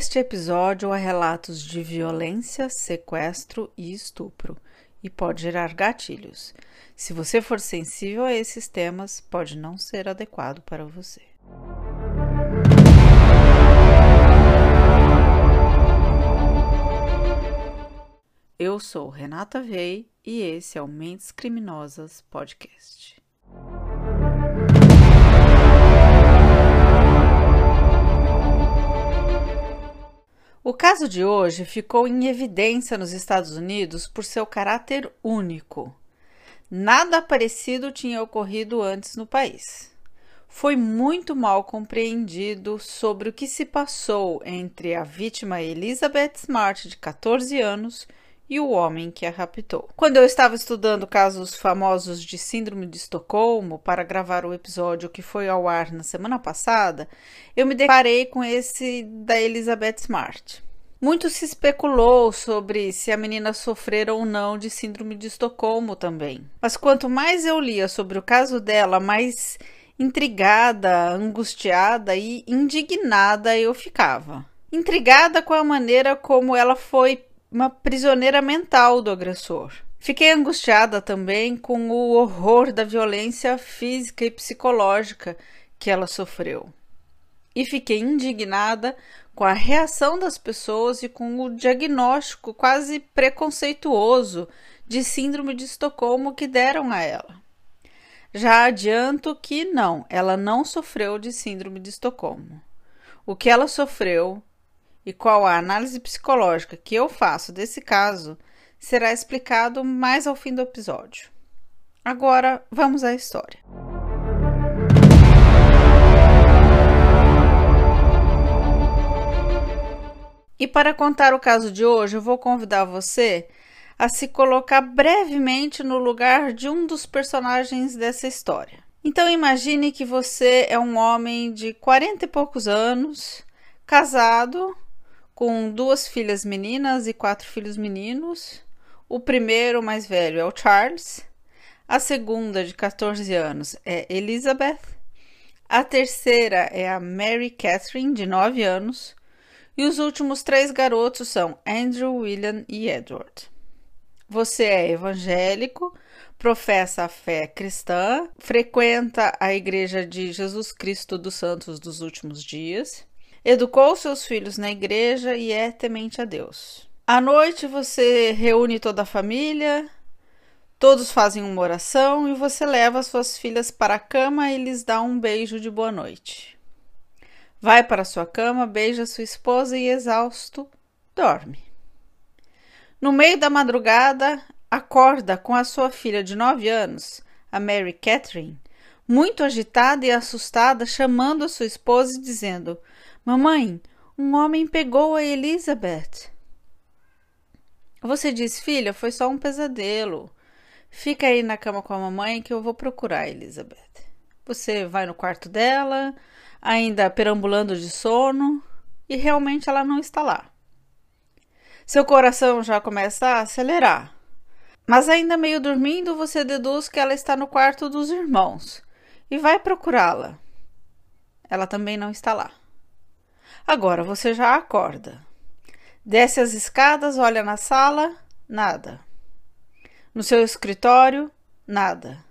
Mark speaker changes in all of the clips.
Speaker 1: Neste episódio há relatos de violência, sequestro e estupro e pode gerar gatilhos. Se você for sensível a esses temas, pode não ser adequado para você. Eu sou Renata Vei e esse é o Mentes Criminosas Podcast. O caso de hoje ficou em evidência nos Estados Unidos por seu caráter único. Nada parecido tinha ocorrido antes no país. Foi muito mal compreendido sobre o que se passou entre a vítima Elizabeth Smart, de 14 anos, e o homem que a raptou. Quando eu estava estudando casos famosos de Síndrome de Estocolmo para gravar o episódio que foi ao ar na semana passada, eu me deparei com esse da Elizabeth Smart. Muito se especulou sobre se a menina sofrera ou não de Síndrome de Estocolmo também. Mas quanto mais eu lia sobre o caso dela, mais intrigada, angustiada e indignada eu ficava. Intrigada com a maneira como ela foi uma prisioneira mental do agressor. Fiquei angustiada também com o horror da violência física e psicológica que ela sofreu. E fiquei indignada com a reação das pessoas e com o diagnóstico quase preconceituoso de Síndrome de Estocolmo que deram a ela. Já adianto que não, ela não sofreu de Síndrome de Estocolmo. O que ela sofreu e qual a análise psicológica que eu faço desse caso será explicado mais ao fim do episódio. Agora, vamos à história. E para contar o caso de hoje, eu vou convidar você a se colocar brevemente no lugar de um dos personagens dessa história. Então imagine que você é um homem de 40 e poucos anos, casado, com duas filhas meninas e quatro filhos meninos. O primeiro, mais velho, é o Charles. A segunda, de 14 anos, é Elizabeth. A terceira é a Mary Catherine, de 9 anos. E os últimos três garotos são Andrew, William e Edward. Você é evangélico, professa a fé cristã, frequenta a Igreja de Jesus Cristo dos Santos dos Últimos Dias educou seus filhos na igreja e é temente a Deus. À noite você reúne toda a família, todos fazem uma oração e você leva suas filhas para a cama e lhes dá um beijo de boa noite. Vai para sua cama, beija sua esposa e, exausto, dorme. No meio da madrugada, acorda com a sua filha de nove anos, a Mary Catherine, muito agitada e assustada, chamando a sua esposa e dizendo: Mamãe, um homem pegou a Elizabeth. Você diz, filha, foi só um pesadelo. Fica aí na cama com a mamãe que eu vou procurar a Elizabeth. Você vai no quarto dela, ainda perambulando de sono, e realmente ela não está lá. Seu coração já começa a acelerar. Mas ainda meio dormindo, você deduz que ela está no quarto dos irmãos e vai procurá-la. Ela também não está lá. Agora você já acorda. Desce as escadas, olha na sala, nada. No seu escritório, nada.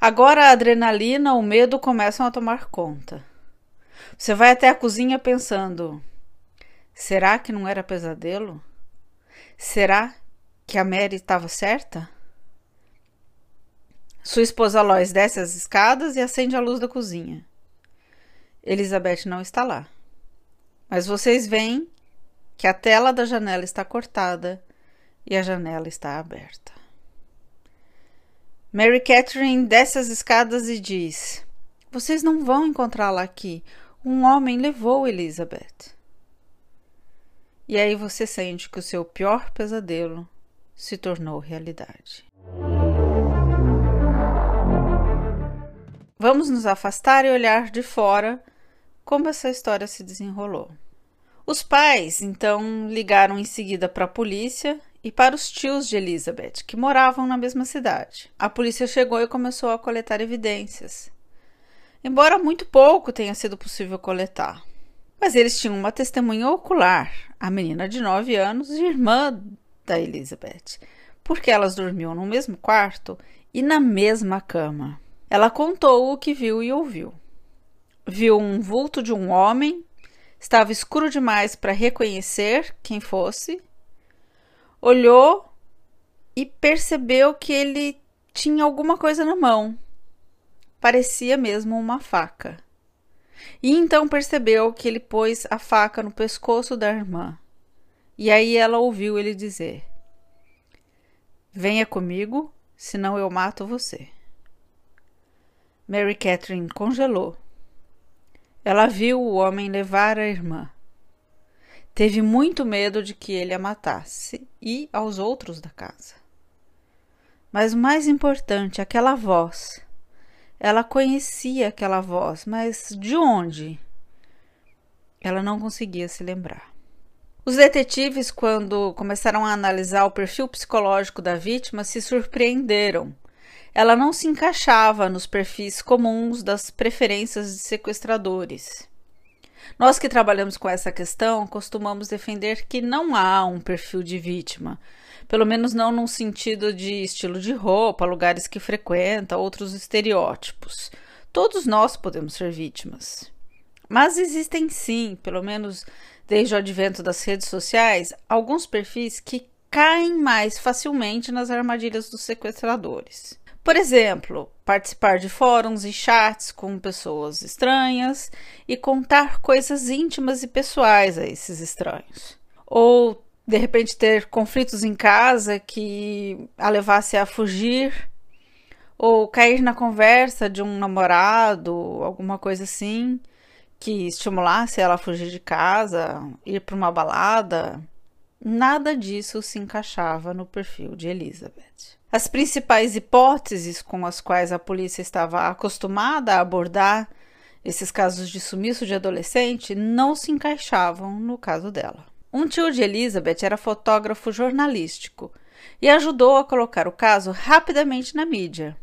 Speaker 1: Agora a adrenalina, o medo começam a tomar conta. Você vai até a cozinha pensando: será que não era pesadelo? Será que a Mary estava certa? Sua esposa Lois desce as escadas e acende a luz da cozinha. Elizabeth não está lá. Mas vocês veem que a tela da janela está cortada e a janela está aberta. Mary Catherine desce as escadas e diz: Vocês não vão encontrá-la aqui. Um homem levou Elizabeth. E aí você sente que o seu pior pesadelo se tornou realidade. Vamos nos afastar e olhar de fora como essa história se desenrolou. Os pais então ligaram em seguida para a polícia e para os tios de Elizabeth, que moravam na mesma cidade. A polícia chegou e começou a coletar evidências. Embora muito pouco tenha sido possível coletar. Mas eles tinham uma testemunha ocular, a menina de 9 anos, irmã da Elizabeth, porque elas dormiam no mesmo quarto e na mesma cama. Ela contou o que viu e ouviu. Viu um vulto de um homem, estava escuro demais para reconhecer quem fosse. Olhou e percebeu que ele tinha alguma coisa na mão. Parecia mesmo uma faca. E então percebeu que ele pôs a faca no pescoço da irmã. E aí ela ouviu ele dizer: Venha comigo, senão eu mato você. Mary Catherine congelou. Ela viu o homem levar a irmã. Teve muito medo de que ele a matasse e aos outros da casa. Mas o mais importante, aquela voz. Ela conhecia aquela voz, mas de onde? Ela não conseguia se lembrar. Os detetives, quando começaram a analisar o perfil psicológico da vítima, se surpreenderam ela não se encaixava nos perfis comuns das preferências de sequestradores. Nós que trabalhamos com essa questão costumamos defender que não há um perfil de vítima, pelo menos não num sentido de estilo de roupa, lugares que frequenta, outros estereótipos. Todos nós podemos ser vítimas. Mas existem sim, pelo menos desde o advento das redes sociais, alguns perfis que caem mais facilmente nas armadilhas dos sequestradores. Por exemplo, participar de fóruns e chats com pessoas estranhas e contar coisas íntimas e pessoais a esses estranhos. Ou, de repente, ter conflitos em casa que a levasse a fugir, ou cair na conversa de um namorado, alguma coisa assim, que estimulasse ela a fugir de casa, ir para uma balada. Nada disso se encaixava no perfil de Elizabeth. As principais hipóteses com as quais a polícia estava acostumada a abordar esses casos de sumiço de adolescente não se encaixavam no caso dela. Um tio de Elizabeth era fotógrafo jornalístico e ajudou a colocar o caso rapidamente na mídia.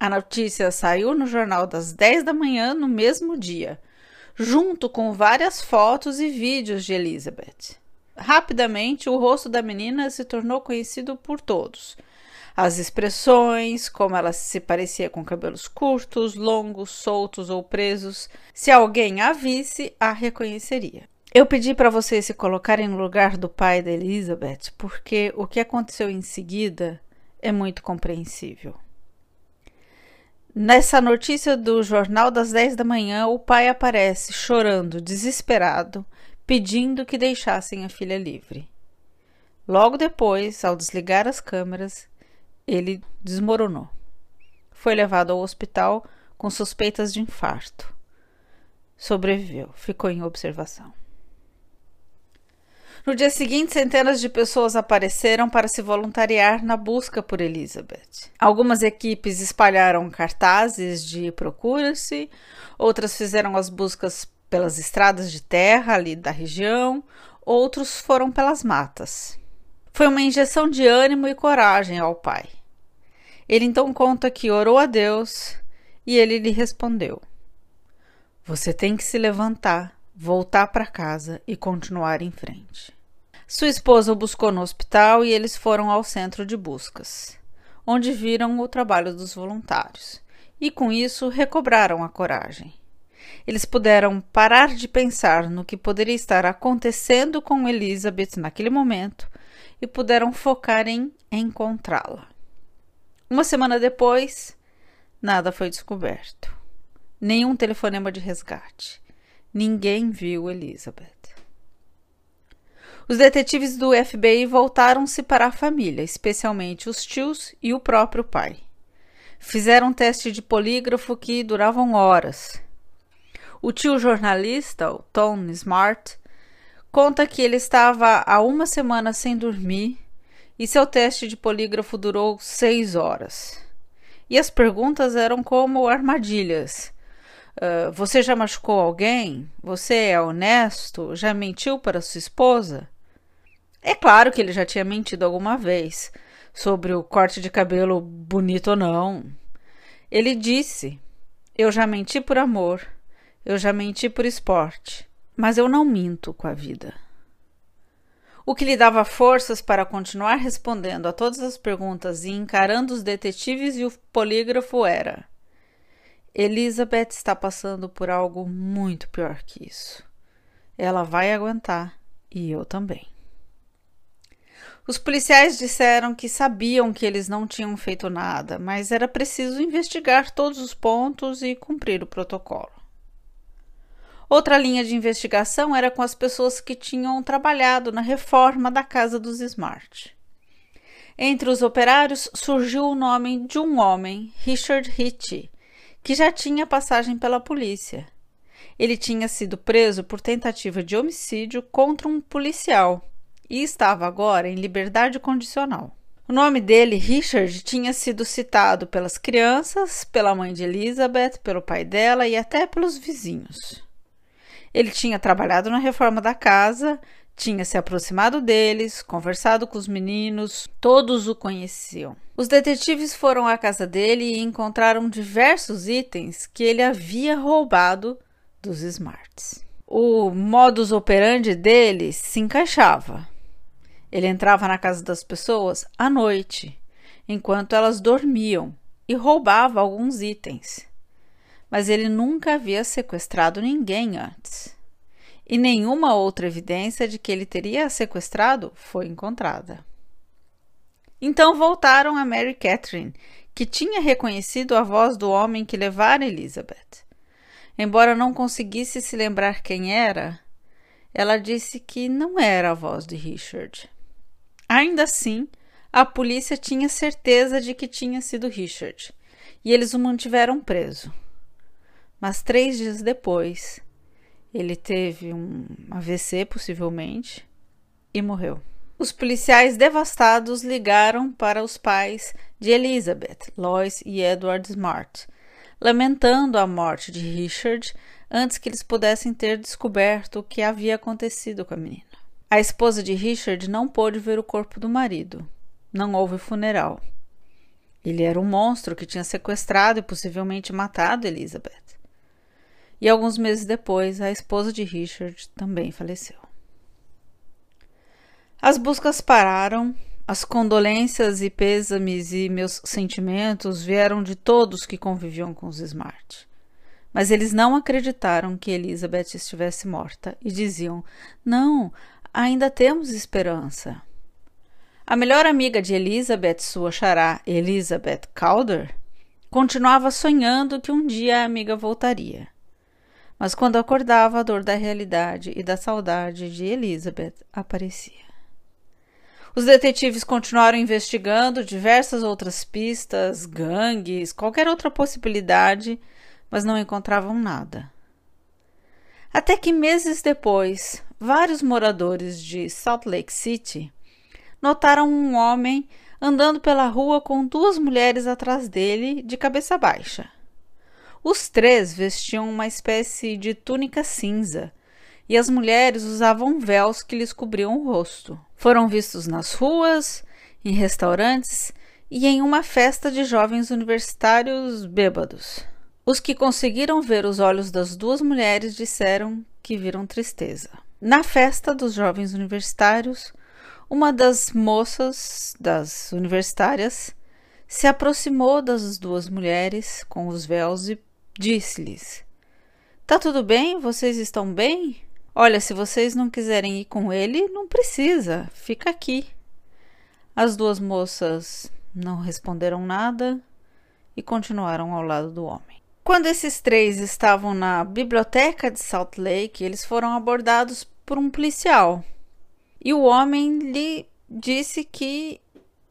Speaker 1: A notícia saiu no jornal das 10 da manhã no mesmo dia, junto com várias fotos e vídeos de Elizabeth. Rapidamente, o rosto da menina se tornou conhecido por todos as expressões, como ela se parecia com cabelos curtos, longos, soltos ou presos. Se alguém a visse, a reconheceria. Eu pedi para vocês se colocarem no lugar do pai da Elizabeth, porque o que aconteceu em seguida é muito compreensível. Nessa notícia do jornal das 10 da manhã, o pai aparece chorando, desesperado, pedindo que deixassem a filha livre. Logo depois, ao desligar as câmeras, ele desmoronou. Foi levado ao hospital com suspeitas de infarto. Sobreviveu, ficou em observação. No dia seguinte, centenas de pessoas apareceram para se voluntariar na busca por Elizabeth. Algumas equipes espalharam cartazes de procura-se, outras fizeram as buscas pelas estradas de terra ali da região, outros foram pelas matas. Foi uma injeção de ânimo e coragem ao pai. Ele então conta que orou a Deus e ele lhe respondeu: Você tem que se levantar, voltar para casa e continuar em frente. Sua esposa o buscou no hospital e eles foram ao centro de buscas, onde viram o trabalho dos voluntários e com isso recobraram a coragem. Eles puderam parar de pensar no que poderia estar acontecendo com Elizabeth naquele momento e puderam focar em encontrá-la. Uma semana depois, nada foi descoberto. Nenhum telefonema de resgate. Ninguém viu Elizabeth. Os detetives do FBI voltaram-se para a família, especialmente os tios e o próprio pai. Fizeram um teste de polígrafo que duravam horas. O tio jornalista, o Tom Smart, conta que ele estava há uma semana sem dormir e seu teste de polígrafo durou seis horas. E as perguntas eram como armadilhas. Uh, você já machucou alguém? Você é honesto? Já mentiu para sua esposa? É claro que ele já tinha mentido alguma vez sobre o corte de cabelo bonito ou não. Ele disse: Eu já menti por amor, eu já menti por esporte, Mas eu não minto com a vida. O que lhe dava forças para continuar respondendo a todas as perguntas e encarando os detetives e o polígrafo era: Elizabeth está passando por algo muito pior que isso. Ela vai aguentar e eu também. Os policiais disseram que sabiam que eles não tinham feito nada, mas era preciso investigar todos os pontos e cumprir o protocolo. Outra linha de investigação era com as pessoas que tinham trabalhado na reforma da casa dos Smart. Entre os operários surgiu o nome de um homem, Richard Hitch, que já tinha passagem pela polícia. Ele tinha sido preso por tentativa de homicídio contra um policial e estava agora em liberdade condicional. O nome dele, Richard, tinha sido citado pelas crianças, pela mãe de Elizabeth, pelo pai dela e até pelos vizinhos. Ele tinha trabalhado na reforma da casa, tinha se aproximado deles, conversado com os meninos, todos o conheciam. Os detetives foram à casa dele e encontraram diversos itens que ele havia roubado dos Smarts. O modus operandi dele se encaixava. Ele entrava na casa das pessoas à noite, enquanto elas dormiam, e roubava alguns itens mas ele nunca havia sequestrado ninguém antes. E nenhuma outra evidência de que ele teria sequestrado foi encontrada. Então voltaram a Mary Catherine, que tinha reconhecido a voz do homem que levara Elizabeth. Embora não conseguisse se lembrar quem era, ela disse que não era a voz de Richard. Ainda assim, a polícia tinha certeza de que tinha sido Richard, e eles o mantiveram preso mas três dias depois ele teve um AVC, possivelmente, e morreu. Os policiais devastados ligaram para os pais de Elizabeth, Lois e Edward Smart, lamentando a morte de Richard antes que eles pudessem ter descoberto o que havia acontecido com a menina. A esposa de Richard não pôde ver o corpo do marido. Não houve funeral. Ele era um monstro que tinha sequestrado e possivelmente matado Elizabeth e alguns meses depois a esposa de Richard também faleceu. As buscas pararam, as condolências e pêsames e meus sentimentos vieram de todos que conviviam com os Smart. Mas eles não acreditaram que Elizabeth estivesse morta e diziam: Não, ainda temos esperança. A melhor amiga de Elizabeth, sua xará Elizabeth Calder, continuava sonhando que um dia a amiga voltaria. Mas quando acordava, a dor da realidade e da saudade de Elizabeth aparecia. Os detetives continuaram investigando diversas outras pistas, gangues, qualquer outra possibilidade, mas não encontravam nada. Até que meses depois, vários moradores de Salt Lake City notaram um homem andando pela rua com duas mulheres atrás dele, de cabeça baixa. Os três vestiam uma espécie de túnica cinza e as mulheres usavam véus que lhes cobriam o rosto. Foram vistos nas ruas, em restaurantes e em uma festa de jovens universitários bêbados. Os que conseguiram ver os olhos das duas mulheres disseram que viram tristeza. Na festa dos jovens universitários, uma das moças das universitárias se aproximou das duas mulheres com os véus e Disse-lhes: Tá tudo bem? Vocês estão bem? Olha, se vocês não quiserem ir com ele, não precisa, fica aqui. As duas moças não responderam nada e continuaram ao lado do homem. Quando esses três estavam na biblioteca de Salt Lake, eles foram abordados por um policial. E o homem lhe disse que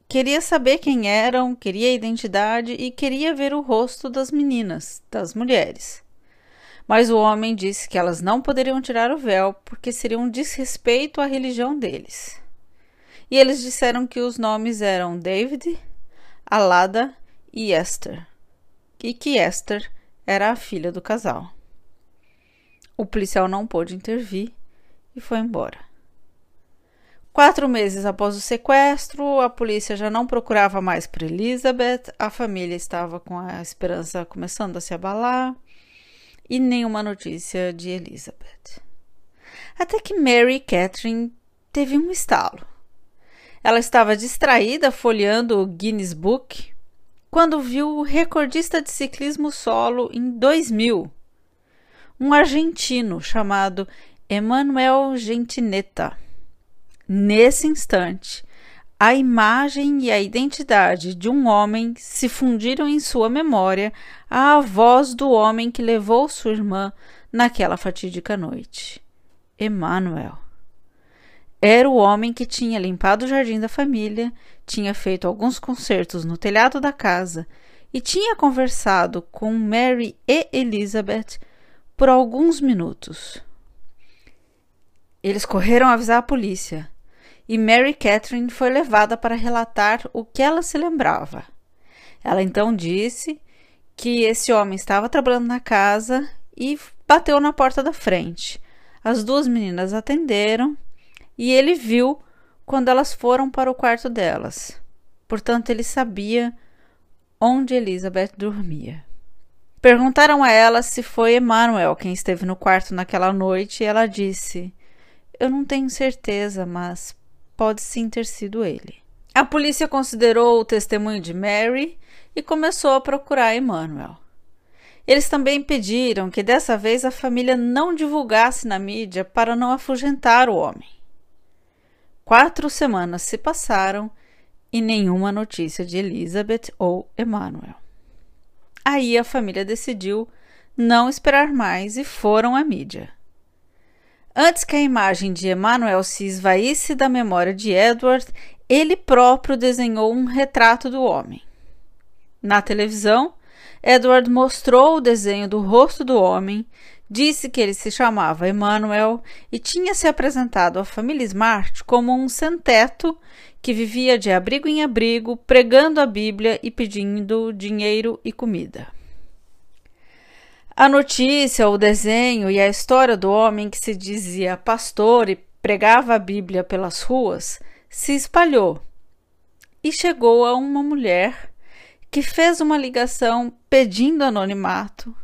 Speaker 1: Queria saber quem eram, queria a identidade e queria ver o rosto das meninas, das mulheres. Mas o homem disse que elas não poderiam tirar o véu porque seria um desrespeito à religião deles. E eles disseram que os nomes eram David, Alada e Esther, e que Esther era a filha do casal. O policial não pôde intervir e foi embora. Quatro meses após o sequestro, a polícia já não procurava mais por Elizabeth, a família estava com a esperança começando a se abalar e nenhuma notícia de Elizabeth. Até que Mary Catherine teve um estalo. Ela estava distraída folheando o Guinness Book quando viu o recordista de ciclismo solo em 2000, um argentino chamado Emanuel Gentinetta. Nesse instante, a imagem e a identidade de um homem se fundiram em sua memória à voz do homem que levou sua irmã naquela fatídica noite. Emanuel. Era o homem que tinha limpado o jardim da família, tinha feito alguns concertos no telhado da casa e tinha conversado com Mary e Elizabeth por alguns minutos. Eles correram avisar a polícia e Mary Catherine foi levada para relatar o que ela se lembrava. Ela então disse que esse homem estava trabalhando na casa e bateu na porta da frente. As duas meninas atenderam e ele viu quando elas foram para o quarto delas. Portanto, ele sabia onde Elizabeth dormia. Perguntaram a ela se foi Emmanuel quem esteve no quarto naquela noite e ela disse: Eu não tenho certeza, mas pode sim ter sido ele. A polícia considerou o testemunho de Mary e começou a procurar Emmanuel. Eles também pediram que dessa vez a família não divulgasse na mídia para não afugentar o homem. Quatro semanas se passaram e nenhuma notícia de Elizabeth ou Emmanuel. Aí a família decidiu não esperar mais e foram à mídia. Antes que a imagem de Emmanuel se esvaísse da memória de Edward, ele próprio desenhou um retrato do homem. Na televisão, Edward mostrou o desenho do rosto do homem, Disse que ele se chamava Emmanuel e tinha se apresentado à família Smart como um sem-teto que vivia de abrigo em abrigo, pregando a Bíblia e pedindo dinheiro e comida. A notícia, o desenho e a história do homem que se dizia pastor e pregava a Bíblia pelas ruas se espalhou e chegou a uma mulher que fez uma ligação pedindo anonimato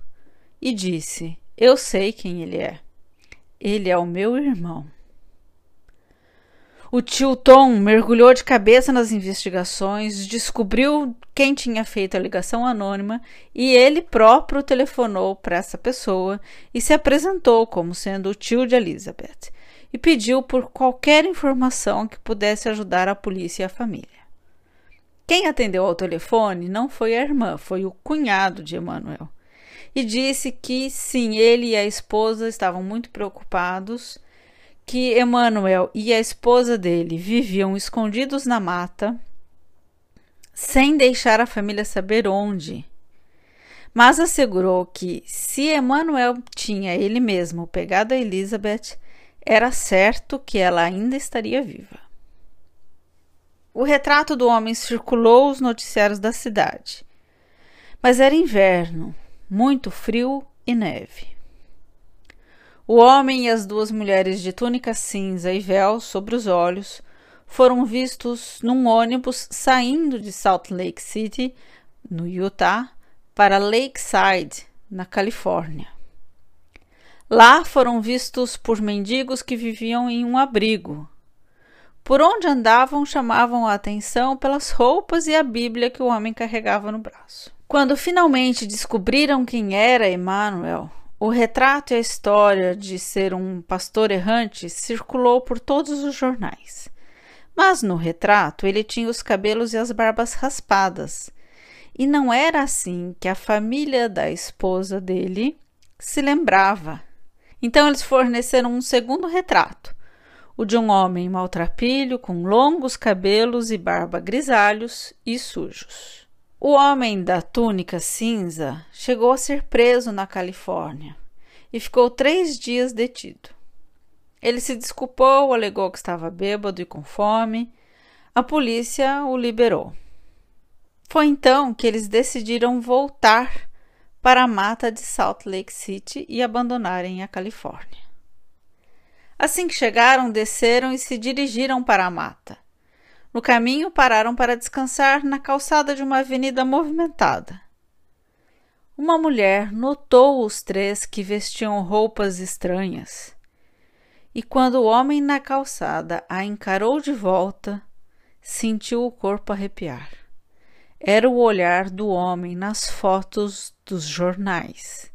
Speaker 1: e disse: eu sei quem ele é. Ele é o meu irmão. O tio Tom mergulhou de cabeça nas investigações, descobriu quem tinha feito a ligação anônima e ele próprio telefonou para essa pessoa e se apresentou como sendo o tio de Elizabeth e pediu por qualquer informação que pudesse ajudar a polícia e a família. Quem atendeu ao telefone não foi a irmã, foi o cunhado de Emanuel e disse que sim, ele e a esposa estavam muito preocupados, que Emanuel e a esposa dele viviam escondidos na mata, sem deixar a família saber onde. Mas assegurou que se Emanuel tinha ele mesmo pegado a Elizabeth, era certo que ela ainda estaria viva. O retrato do homem circulou os noticiários da cidade. Mas era inverno muito frio e neve. O homem e as duas mulheres de túnica cinza e véu sobre os olhos foram vistos num ônibus saindo de Salt Lake City, no Utah, para Lakeside, na Califórnia. Lá foram vistos por mendigos que viviam em um abrigo. Por onde andavam chamavam a atenção pelas roupas e a Bíblia que o homem carregava no braço. Quando finalmente descobriram quem era Emmanuel, o retrato e a história de ser um pastor errante circulou por todos os jornais. Mas no retrato ele tinha os cabelos e as barbas raspadas. E não era assim que a família da esposa dele se lembrava. Então eles forneceram um segundo retrato, o de um homem maltrapilho com longos cabelos e barba grisalhos e sujos. O homem da túnica cinza chegou a ser preso na Califórnia e ficou três dias detido. Ele se desculpou, alegou que estava bêbado e com fome. A polícia o liberou. Foi então que eles decidiram voltar para a mata de Salt Lake City e abandonarem a Califórnia. Assim que chegaram, desceram e se dirigiram para a mata. No caminho, pararam para descansar na calçada de uma avenida movimentada. Uma mulher notou os três que vestiam roupas estranhas e quando o homem na calçada a encarou de volta, sentiu o corpo arrepiar. Era o olhar do homem nas fotos dos jornais.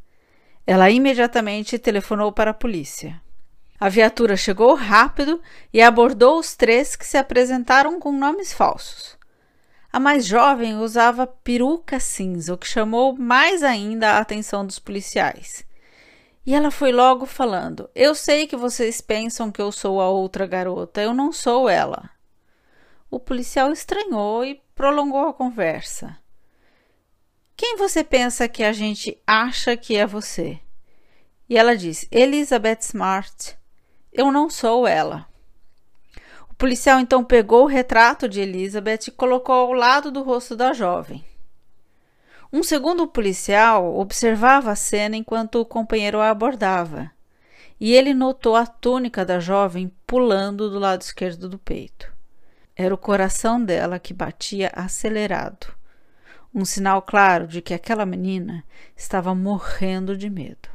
Speaker 1: Ela imediatamente telefonou para a polícia. A viatura chegou rápido e abordou os três que se apresentaram com nomes falsos. A mais jovem usava peruca cinza, o que chamou mais ainda a atenção dos policiais. E ela foi logo falando: Eu sei que vocês pensam que eu sou a outra garota, eu não sou ela. O policial estranhou e prolongou a conversa. Quem você pensa que a gente acha que é você? E ela disse: Elizabeth Smart. Eu não sou ela. O policial então pegou o retrato de Elizabeth e colocou ao lado do rosto da jovem. Um segundo policial observava a cena enquanto o companheiro a abordava, e ele notou a túnica da jovem pulando do lado esquerdo do peito. Era o coração dela que batia acelerado, um sinal claro de que aquela menina estava morrendo de medo.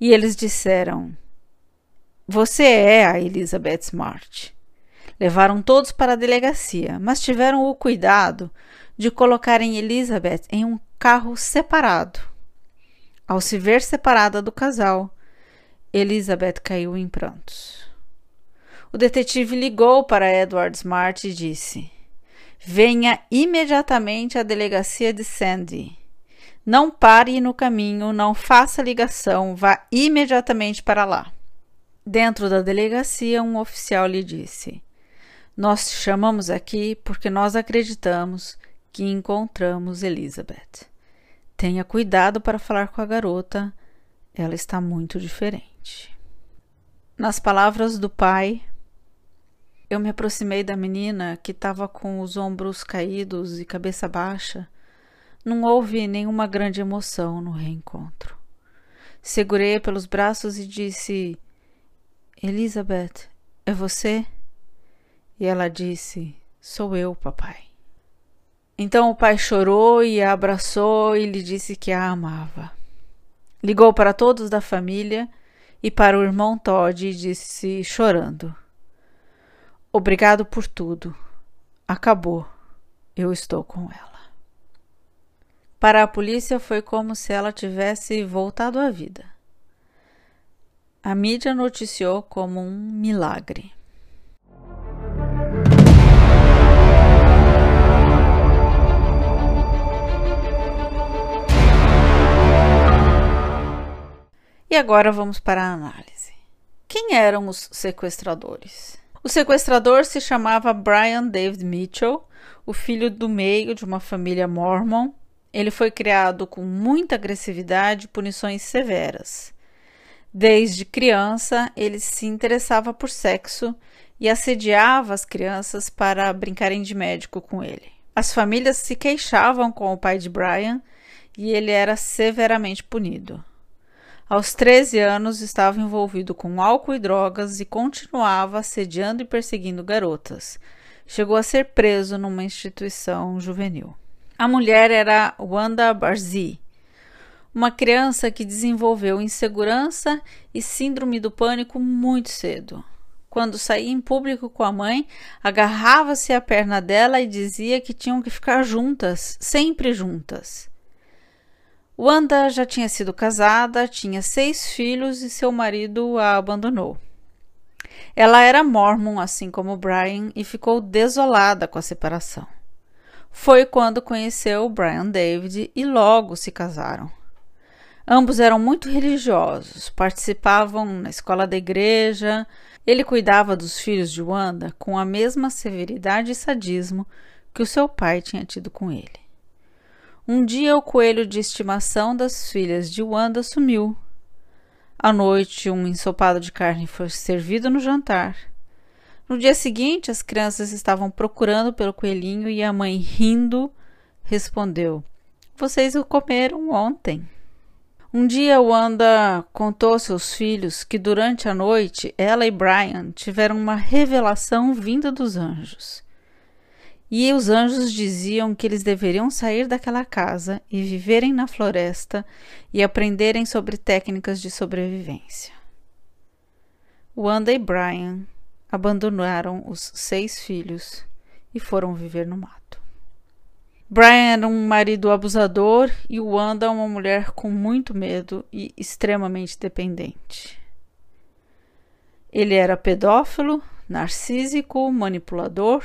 Speaker 1: E eles disseram: você é a Elizabeth Smart. Levaram todos para a delegacia, mas tiveram o cuidado de colocarem Elizabeth em um carro separado. Ao se ver separada do casal, Elizabeth caiu em prantos. O detetive ligou para Edward Smart e disse: Venha imediatamente à delegacia de Sandy. Não pare no caminho, não faça ligação, vá imediatamente para lá. Dentro da delegacia, um oficial lhe disse: Nós te chamamos aqui porque nós acreditamos que encontramos Elizabeth. Tenha cuidado para falar com a garota, ela está muito diferente. Nas palavras do pai, eu me aproximei da menina que estava com os ombros caídos e cabeça baixa. Não houve nenhuma grande emoção no reencontro. Segurei pelos braços e disse: Elizabeth, é você? E ela disse: Sou eu, papai. Então o pai chorou e a abraçou e lhe disse que a amava. Ligou para todos da família e para o irmão Todd e disse, chorando: Obrigado por tudo. Acabou. Eu estou com ela. Para a polícia foi como se ela tivesse voltado à vida a mídia noticiou como um milagre. E agora vamos para a análise. Quem eram os sequestradores? O sequestrador se chamava Brian David Mitchell, o filho do meio de uma família mormon. Ele foi criado com muita agressividade e punições severas. Desde criança, ele se interessava por sexo e assediava as crianças para brincarem de médico com ele. As famílias se queixavam com o pai de Brian e ele era severamente punido. Aos 13 anos, estava envolvido com álcool e drogas e continuava assediando e perseguindo garotas. Chegou a ser preso numa instituição juvenil. A mulher era Wanda Barzee, uma criança que desenvolveu insegurança e síndrome do pânico muito cedo. Quando saía em público com a mãe, agarrava-se à perna dela e dizia que tinham que ficar juntas, sempre juntas. Wanda já tinha sido casada, tinha seis filhos e seu marido a abandonou. Ela era mormon, assim como Brian, e ficou desolada com a separação. Foi quando conheceu Brian David e logo se casaram. Ambos eram muito religiosos, participavam na escola da igreja. Ele cuidava dos filhos de Wanda com a mesma severidade e sadismo que o seu pai tinha tido com ele. Um dia, o coelho de estimação das filhas de Wanda sumiu. À noite, um ensopado de carne foi servido no jantar. No dia seguinte, as crianças estavam procurando pelo coelhinho e a mãe, rindo, respondeu: Vocês o comeram ontem. Um dia Wanda contou a seus filhos que durante a noite ela e Brian tiveram uma revelação vinda dos anjos. E os anjos diziam que eles deveriam sair daquela casa e viverem na floresta e aprenderem sobre técnicas de sobrevivência. Wanda e Brian abandonaram os seis filhos e foram viver no mato. Brian era um marido abusador e Wanda uma mulher com muito medo e extremamente dependente. Ele era pedófilo, narcísico, manipulador,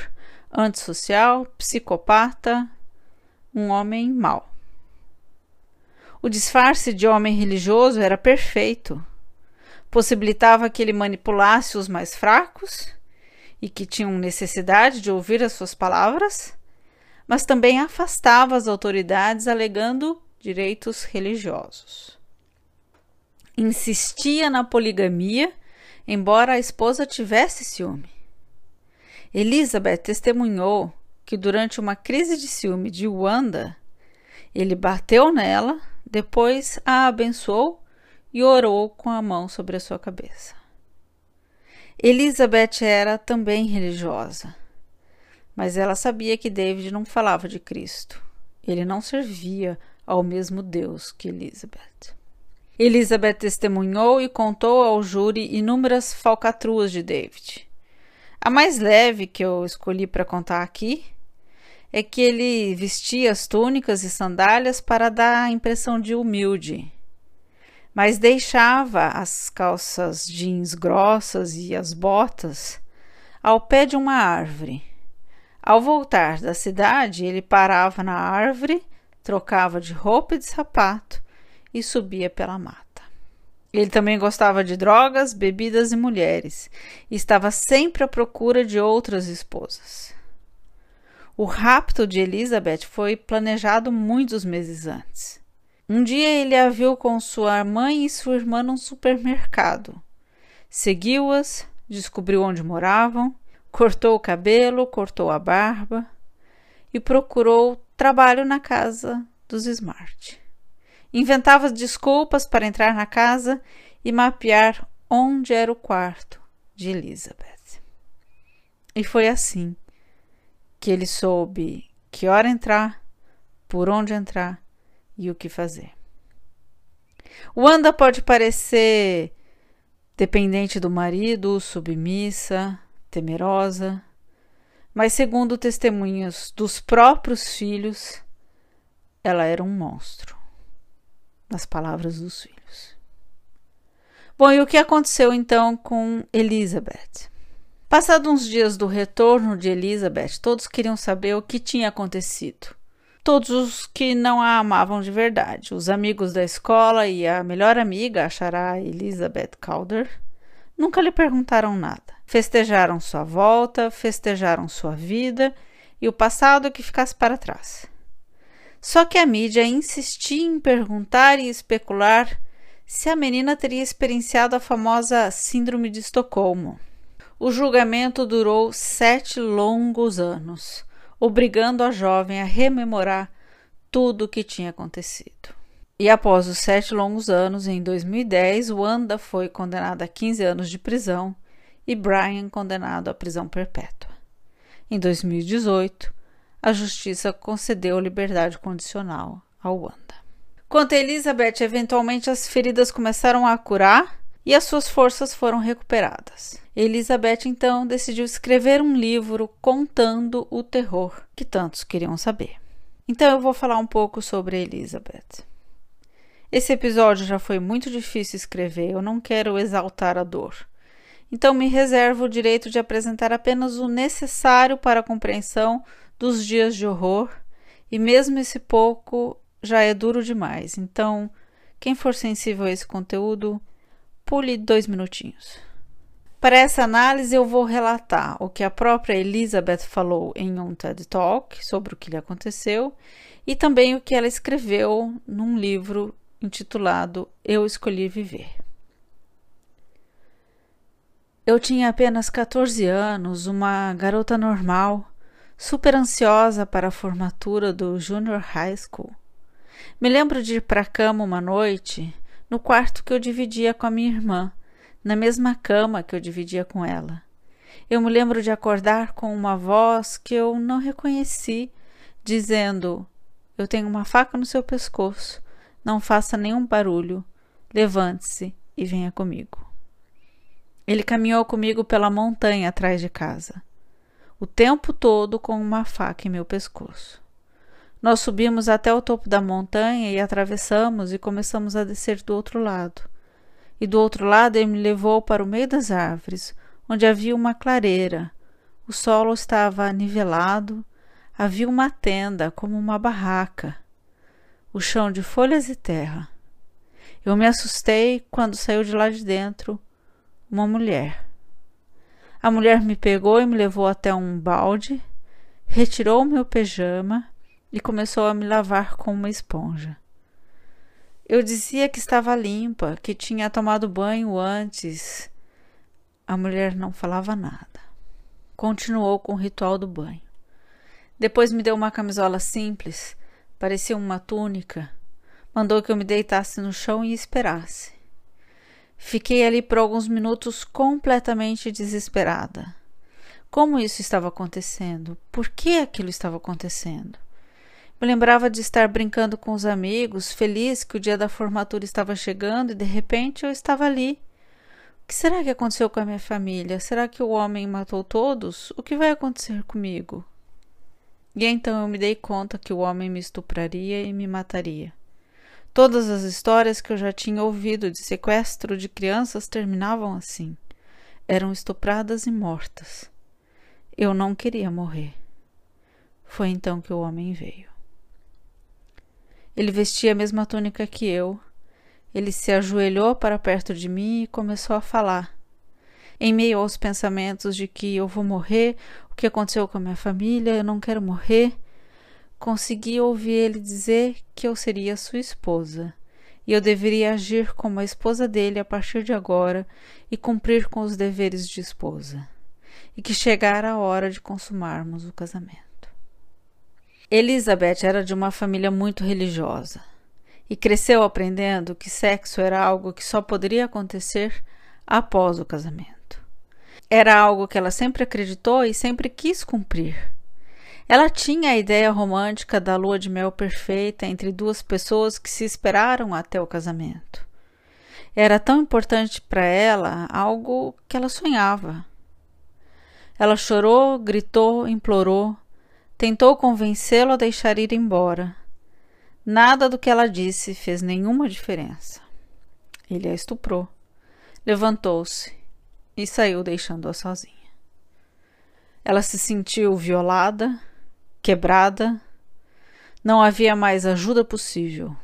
Speaker 1: antissocial, psicopata, um homem mau. O disfarce de homem religioso era perfeito possibilitava que ele manipulasse os mais fracos e que tinham necessidade de ouvir as suas palavras, mas também afastava as autoridades alegando direitos religiosos. Insistia na poligamia, embora a esposa tivesse ciúme. Elizabeth testemunhou que durante uma crise de ciúme de Wanda, ele bateu nela, depois a abençoou e orou com a mão sobre a sua cabeça. Elizabeth era também religiosa, mas ela sabia que David não falava de Cristo. Ele não servia ao mesmo Deus que Elizabeth. Elizabeth testemunhou e contou ao júri inúmeras falcatruas de David. A mais leve que eu escolhi para contar aqui é que ele vestia as túnicas e sandálias para dar a impressão de humilde mas deixava as calças jeans grossas e as botas ao pé de uma árvore. Ao voltar da cidade, ele parava na árvore, trocava de roupa e de sapato e subia pela mata. Ele também gostava de drogas, bebidas e mulheres, e estava sempre à procura de outras esposas. O rapto de Elizabeth foi planejado muitos meses antes. Um dia ele a viu com sua mãe e sua irmã num supermercado. Seguiu-as, descobriu onde moravam, cortou o cabelo, cortou a barba e procurou trabalho na casa dos Smart. Inventava desculpas para entrar na casa e mapear onde era o quarto de Elizabeth. E foi assim que ele soube que hora entrar, por onde entrar e o que fazer. Wanda pode parecer dependente do marido, submissa, temerosa, mas segundo testemunhas dos próprios filhos, ela era um monstro. Nas palavras dos filhos. Bom, e o que aconteceu então com Elizabeth? Passados uns dias do retorno de Elizabeth, todos queriam saber o que tinha acontecido todos os que não a amavam de verdade. Os amigos da escola e a melhor amiga, a Chará Elizabeth Calder, nunca lhe perguntaram nada. Festejaram sua volta, festejaram sua vida e o passado que ficasse para trás. Só que a mídia insistia em perguntar e especular se a menina teria experienciado a famosa Síndrome de Estocolmo. O julgamento durou sete longos anos obrigando a jovem a rememorar tudo o que tinha acontecido. E após os sete longos anos, em 2010, Wanda foi condenada a 15 anos de prisão e Brian condenado à prisão perpétua. Em 2018, a justiça concedeu liberdade condicional a Wanda. Quanto a Elizabeth, eventualmente as feridas começaram a curar e as suas forças foram recuperadas. Elizabeth então decidiu escrever um livro contando o terror que tantos queriam saber. Então eu vou falar um pouco sobre Elizabeth. Esse episódio já foi muito difícil escrever, eu não quero exaltar a dor. Então me reservo o direito de apresentar apenas o necessário para a compreensão dos dias de horror, e mesmo esse pouco já é duro demais. Então, quem for sensível a esse conteúdo, pule dois minutinhos. Para essa análise, eu vou relatar o que a própria Elizabeth falou em um TED Talk sobre o que lhe aconteceu e também o que ela escreveu num livro intitulado Eu Escolhi Viver. Eu tinha apenas 14 anos, uma garota normal, super ansiosa para a formatura do Junior High School. Me lembro de ir para a cama uma noite no quarto que eu dividia com a minha irmã, na mesma cama que eu dividia com ela. Eu me lembro de acordar com uma voz que eu não reconheci, dizendo: Eu tenho uma faca no seu pescoço, não faça nenhum barulho, levante-se e venha comigo. Ele caminhou comigo pela montanha atrás de casa, o tempo todo com uma faca em meu pescoço. Nós subimos até o topo da montanha e atravessamos e começamos a descer do outro lado. E do outro lado ele me levou para o meio das árvores, onde havia uma clareira. O solo estava nivelado, havia uma tenda, como uma barraca, o chão de folhas e terra. Eu me assustei quando saiu de lá de dentro uma mulher. A mulher me pegou e me levou até um balde, retirou meu pijama e começou a me lavar com uma esponja. Eu dizia que estava limpa, que tinha tomado banho antes. A mulher não falava nada. Continuou com o ritual do banho. Depois me deu uma camisola simples, parecia uma túnica. Mandou que eu me deitasse no chão e esperasse. Fiquei ali por alguns minutos completamente desesperada. Como isso estava acontecendo? Por que aquilo estava acontecendo? Me lembrava de estar brincando com os amigos, feliz que o dia da formatura estava chegando e de repente eu estava ali. O que será que aconteceu com a minha família? Será que o homem matou todos? O que vai acontecer comigo? E então eu me dei conta que o homem me estupraria e me mataria. Todas as histórias que eu já tinha ouvido de sequestro de crianças terminavam assim. Eram estupradas e mortas. Eu não queria morrer. Foi então que o homem veio. Ele vestia a mesma túnica que eu. Ele se ajoelhou para perto de mim e começou a falar. Em meio aos pensamentos de que eu vou morrer, o que aconteceu com a minha família, eu não quero morrer, consegui ouvir ele dizer que eu seria sua esposa e eu deveria agir como a esposa dele a partir de agora e cumprir com os deveres de esposa, e que chegara a hora de consumarmos o casamento. Elizabeth era de uma família muito religiosa e cresceu aprendendo que sexo era algo que só poderia acontecer após o casamento. Era algo que ela sempre acreditou e sempre quis cumprir. Ela tinha a ideia romântica da lua de mel perfeita entre duas pessoas que se esperaram até o casamento. Era tão importante para ela algo que ela sonhava. Ela chorou, gritou, implorou, Tentou convencê-lo a deixar ir embora. Nada do que ela disse fez nenhuma diferença. Ele a estuprou, levantou-se e saiu deixando-a sozinha. Ela se sentiu violada, quebrada. Não havia mais ajuda possível.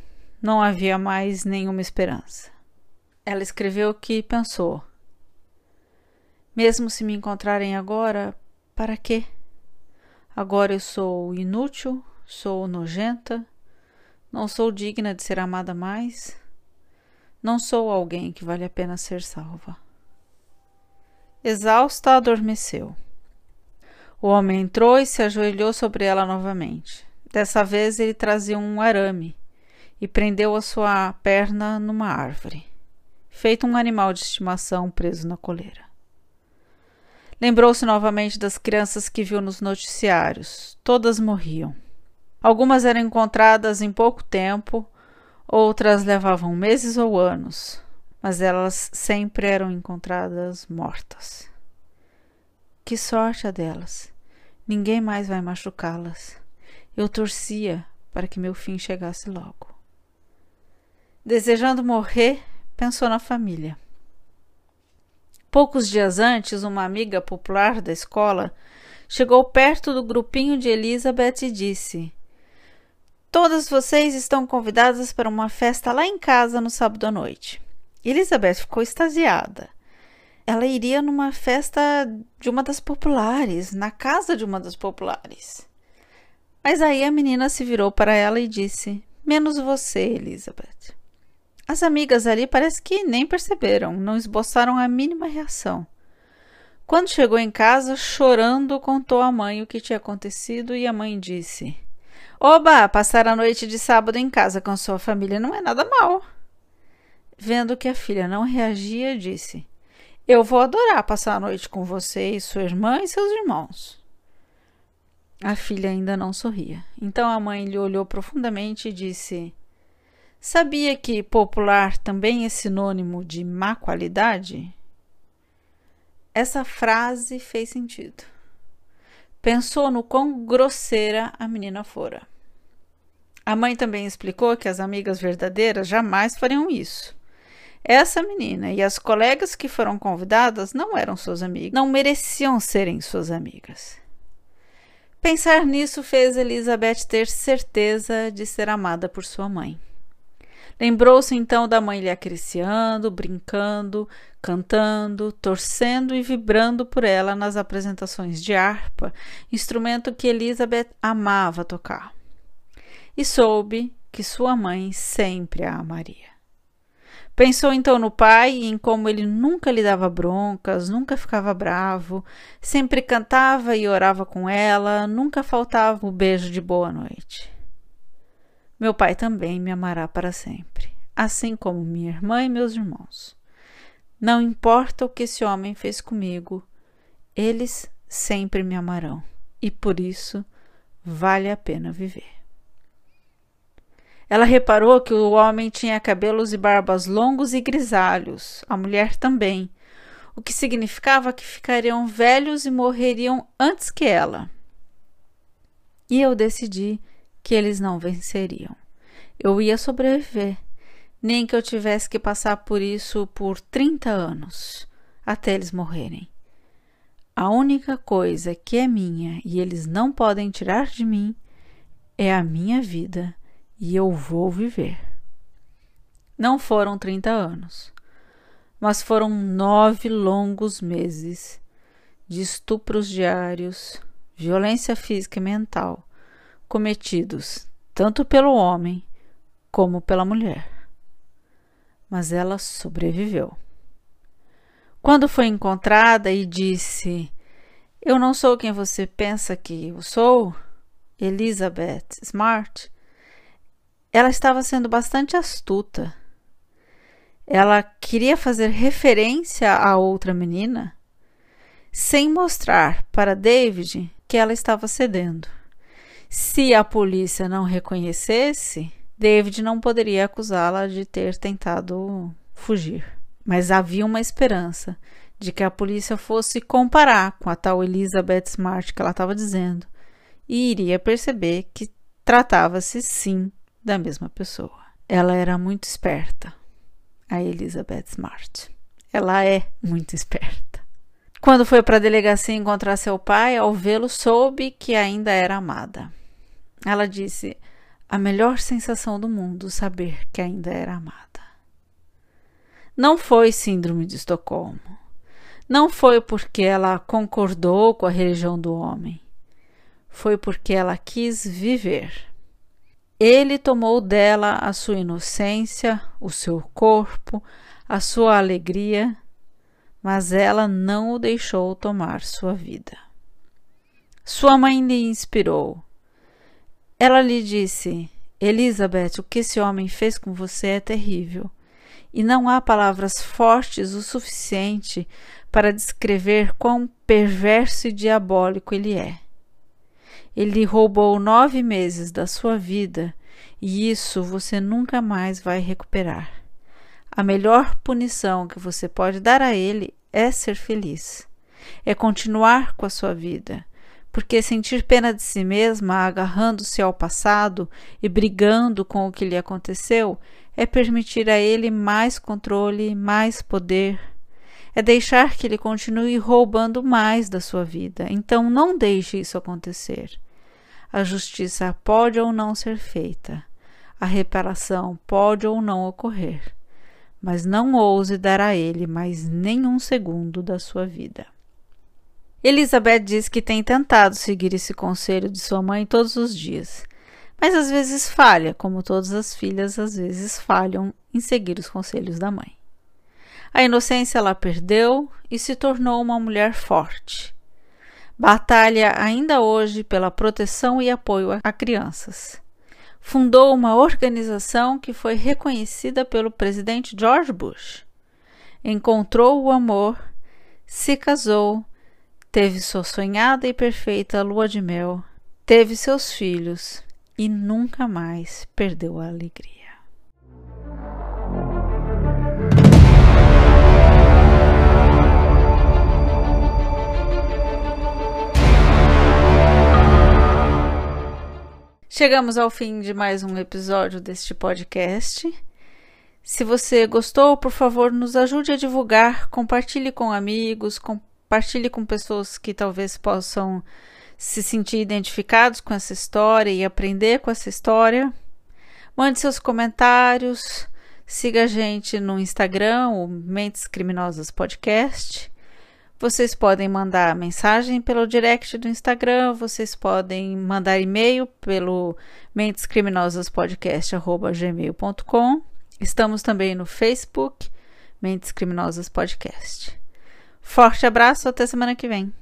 Speaker 1: Não havia mais nenhuma esperança. Ela escreveu que pensou: Mesmo se me encontrarem agora, para quê? Agora eu sou inútil, sou nojenta, não sou digna de ser amada mais, não sou alguém que vale a pena ser salva. Exausta, adormeceu. O homem entrou e se ajoelhou sobre ela novamente. Dessa vez ele trazia um arame e prendeu a sua perna numa árvore, feito um animal de estimação preso na coleira. Lembrou-se novamente das crianças que viu nos noticiários. Todas morriam. Algumas eram encontradas em pouco tempo, outras levavam meses ou anos, mas elas sempre eram encontradas mortas. Que sorte a delas! Ninguém mais vai machucá-las. Eu torcia para que meu fim chegasse logo. Desejando morrer, pensou na família. Poucos dias antes, uma amiga popular da escola chegou perto do grupinho de Elizabeth e disse: Todas vocês estão convidadas para uma festa lá em casa no sábado à noite. Elizabeth ficou extasiada. Ela iria numa festa de uma das populares, na casa de uma das populares. Mas aí a menina se virou para ela e disse: Menos você, Elizabeth. As amigas ali parece que nem perceberam, não esboçaram a mínima reação. Quando chegou em casa, chorando, contou à mãe o que tinha acontecido e a mãe disse: Oba, passar a noite de sábado em casa com sua família não é nada mal. Vendo que a filha não reagia, disse: Eu vou adorar passar a noite com você e sua irmã e seus irmãos. A filha ainda não sorria. Então a mãe lhe olhou profundamente e disse: Sabia que popular também é sinônimo de má qualidade? essa frase fez sentido. Pensou no quão grosseira a menina fora. A mãe também explicou que as amigas verdadeiras jamais fariam isso. Essa menina e as colegas que foram convidadas não eram suas amigas, não mereciam serem suas amigas. Pensar nisso fez Elizabeth ter certeza de ser amada por sua mãe. Lembrou-se então da mãe lhe acariciando, brincando, cantando, torcendo e vibrando por ela nas apresentações de harpa, instrumento que Elizabeth amava tocar. E soube que sua mãe sempre a amaria. Pensou então no pai e em como ele nunca lhe dava broncas, nunca ficava bravo, sempre cantava e orava com ela, nunca faltava o beijo de boa noite. Meu pai também me amará para sempre, assim como minha irmã e meus irmãos. Não importa o que esse homem fez comigo, eles sempre me amarão, e por isso vale a pena viver. Ela reparou que o homem tinha cabelos e barbas longos e grisalhos, a mulher também, o que significava que ficariam velhos e morreriam antes que ela. E eu decidi que eles não venceriam. Eu ia sobreviver, nem que eu tivesse que passar por isso por 30 anos, até eles morrerem. A única coisa que é minha e eles não podem tirar de mim é a minha vida e eu vou viver. Não foram 30 anos, mas foram nove longos meses de estupros diários, violência física e mental cometidos tanto pelo homem como pela mulher. Mas ela sobreviveu. Quando foi encontrada e disse: Eu não sou quem você pensa que eu sou, Elizabeth Smart, ela estava sendo bastante astuta. Ela queria fazer referência a outra menina sem mostrar para David que ela estava cedendo. Se a polícia não reconhecesse, David não poderia acusá-la de ter tentado fugir. Mas havia uma esperança de que a polícia fosse comparar com a tal Elizabeth Smart que ela estava dizendo e iria perceber que tratava-se sim da mesma pessoa. Ela era muito esperta, a Elizabeth Smart. Ela é muito esperta. Quando foi para a delegacia encontrar seu pai, ao vê-lo, soube que ainda era amada. Ela disse: a melhor sensação do mundo saber que ainda era amada. Não foi síndrome de Estocolmo. Não foi porque ela concordou com a religião do homem. Foi porque ela quis viver. Ele tomou dela a sua inocência, o seu corpo, a sua alegria, mas ela não o deixou tomar sua vida. Sua mãe lhe inspirou. Ela lhe disse: Elizabeth, o que esse homem fez com você é terrível, e não há palavras fortes o suficiente para descrever quão perverso e diabólico ele é. Ele roubou nove meses da sua vida e isso você nunca mais vai recuperar. A melhor punição que você pode dar a ele é ser feliz, é continuar com a sua vida, porque sentir pena de si mesma, agarrando-se ao passado e brigando com o que lhe aconteceu, é permitir a ele mais controle, mais poder. É deixar que ele continue roubando mais da sua vida. Então não deixe isso acontecer. A justiça pode ou não ser feita, a reparação pode ou não ocorrer, mas não ouse dar a ele mais nenhum segundo da sua vida. Elizabeth diz que tem tentado seguir esse conselho de sua mãe todos os dias, mas às vezes falha, como todas as filhas às vezes falham em seguir os conselhos da mãe. A inocência ela perdeu e se tornou uma mulher forte, Batalha ainda hoje pela proteção e apoio a crianças. Fundou uma organização que foi reconhecida pelo presidente George Bush. Encontrou o amor, se casou, teve sua sonhada e perfeita lua de mel, teve seus filhos e nunca mais perdeu a alegria. Chegamos ao fim de mais um episódio deste podcast. Se você gostou, por favor, nos ajude a divulgar, compartilhe com amigos, compartilhe com pessoas que talvez possam se sentir identificados com essa história e aprender com essa história. Mande seus comentários, siga a gente no Instagram, o Mentes Criminosas Podcast. Vocês podem mandar mensagem pelo direct do Instagram, vocês podem mandar e-mail pelo mentescriminosaspodcast.gmail.com. Estamos também no Facebook, Mentes Criminosas Podcast. Forte abraço, até semana que vem.